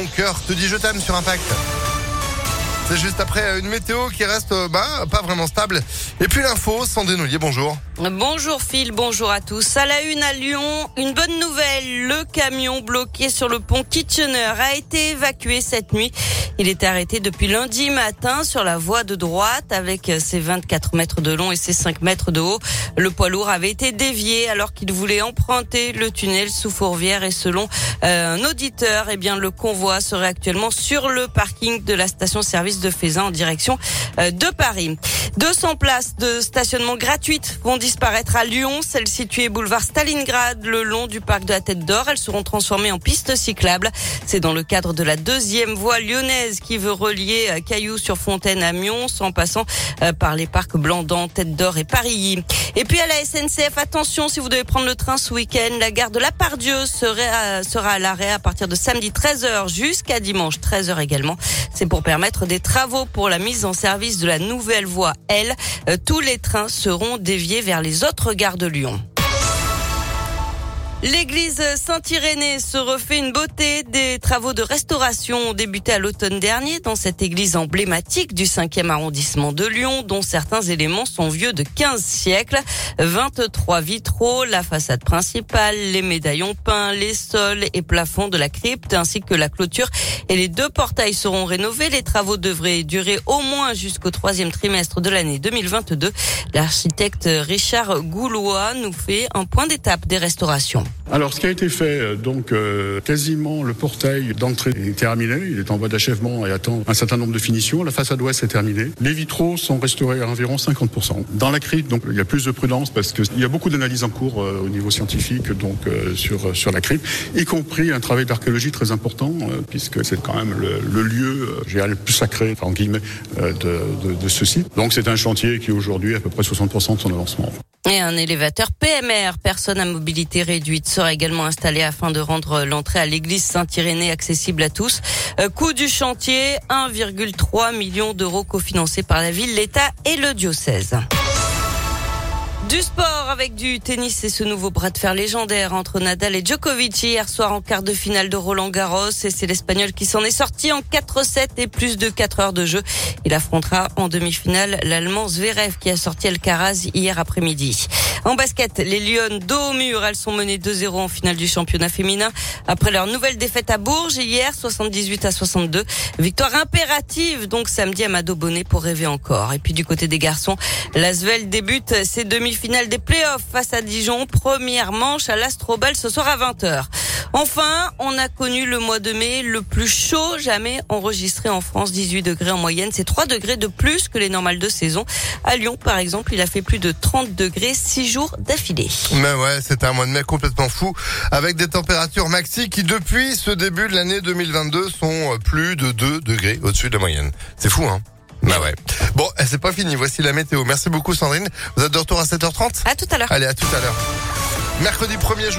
mon cœur te dit je t'aime sur Impact. C'est juste après une météo qui reste bah, pas vraiment stable. Et puis l'info, sans dénouiller, bonjour. Bonjour Phil, bonjour à tous. À la une à Lyon, une bonne nouvelle. Le camion bloqué sur le pont Kitchener a été évacué cette nuit. Il était arrêté depuis lundi matin sur la voie de droite avec ses 24 mètres de long et ses 5 mètres de haut. Le poids lourd avait été dévié alors qu'il voulait emprunter le tunnel sous Fourvière et selon euh, un auditeur, eh bien le convoi serait actuellement sur le parking de la station-service de Faisin en direction euh, de Paris. 200 places de stationnement gratuites vont disparaître à Lyon, celles situées boulevard Stalingrad le long du parc de la Tête d'Or. Elles seront transformées en pistes cyclables. C'est dans le cadre de la deuxième voie lyonnaise qui veut relier euh, Cailloux sur Fontaine à Mions en passant euh, par les parcs Blandan, Tête d'Or et Paris. Et puis à la SNCF, attention si vous devez prendre le train ce week-end, la gare de la Pardieu sera, à l'arrêt à partir de samedi 13h jusqu'à dimanche 13h également. C'est pour permettre des travaux pour la mise en service de la nouvelle voie L. Euh, tous les trains seront déviés vers les autres gares de Lyon. L'église Saint-Irénée se refait une beauté. Des travaux de restauration ont débuté à l'automne dernier dans cette église emblématique du 5e arrondissement de Lyon, dont certains éléments sont vieux de 15 siècles. 23 vitraux, la façade principale, les médaillons peints, les sols et plafonds de la crypte, ainsi que la clôture et les deux portails seront rénovés. Les travaux devraient durer au moins jusqu'au troisième trimestre de l'année 2022. L'architecte Richard Goulois nous fait un point d'étape des restaurations. Alors, ce qui a été fait, euh, donc euh, quasiment le portail d'entrée est terminé. Il est en voie d'achèvement et attend un certain nombre de finitions. La façade ouest est terminée. Les vitraux sont restaurés à environ 50%. Dans la crypte, donc il y a plus de prudence parce qu'il y a beaucoup d'analyses en cours euh, au niveau scientifique, donc sur sur la crypte, y compris un travail d'archéologie très important puisque c'est quand même le, le lieu, le plus sacré, enfin, en guillemets, de, de, de ce site. Donc c'est un chantier qui aujourd'hui à peu près 60% de son avancement. Et un élévateur PMR, personne à mobilité réduite, sera également installé afin de rendre l'entrée à l'église Saint-Irénée accessible à tous. Euh, coût du chantier, 1,3 million d'euros cofinancés par la ville, l'État et le diocèse. Du sport avec du tennis et ce nouveau bras de fer légendaire entre Nadal et Djokovic hier soir en quart de finale de Roland Garros et c'est l'Espagnol qui s'en est sorti en 4-7 et plus de 4 heures de jeu. Il affrontera en demi-finale l'Allemand Zverev qui a sorti Alcaraz hier après-midi. En basket, les Lyon dos au mur, elles sont menées 2-0 en finale du championnat féminin après leur nouvelle défaite à Bourges hier 78 à 62. Victoire impérative donc samedi à Mado Bonnet pour rêver encore. Et puis du côté des garçons, l'Asvel débute ses demi-finales des playoffs face à Dijon, première manche à l'Astrobal ce soir à 20h. Enfin, on a connu le mois de mai le plus chaud jamais enregistré en France, 18 degrés en moyenne. C'est 3 degrés de plus que les normales de saison. À Lyon, par exemple, il a fait plus de 30 degrés 6 jours d'affilée. Mais ouais, c'était un mois de mai complètement fou, avec des températures maxi qui, depuis ce début de l'année 2022, sont plus de 2 degrés au-dessus de la moyenne. C'est fou, hein? Bah ouais. Bon, eh, c'est pas fini. Voici la météo. Merci beaucoup Sandrine. Vous êtes de retour à 7h30 À tout à l'heure. Allez, à tout à l'heure. Mercredi 1er juin.